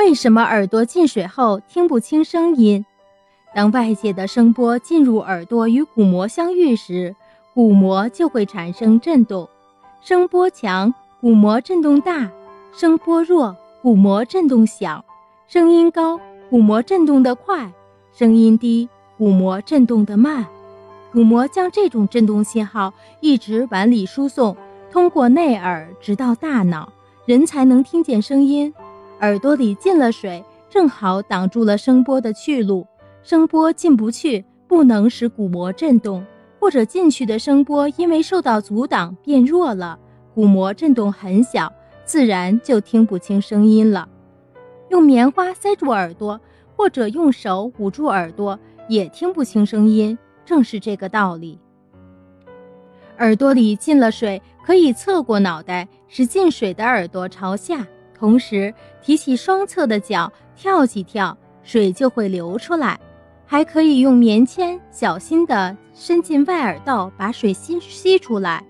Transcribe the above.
为什么耳朵进水后听不清声音？当外界的声波进入耳朵与鼓膜相遇时，鼓膜就会产生震动。声波强，鼓膜震动大；声波弱，鼓膜震动小。声音高，鼓膜震动得快；声音低，鼓膜震动得慢。鼓膜将这种振动信号一直往里输送，通过内耳直到大脑，人才能听见声音。耳朵里进了水，正好挡住了声波的去路，声波进不去，不能使鼓膜振动；或者进去的声波因为受到阻挡变弱了，鼓膜振动很小，自然就听不清声音了。用棉花塞住耳朵，或者用手捂住耳朵，也听不清声音，正是这个道理。耳朵里进了水，可以侧过脑袋，使进水的耳朵朝下。同时提起双侧的脚跳几跳，水就会流出来。还可以用棉签小心地伸进外耳道，把水吸吸出来。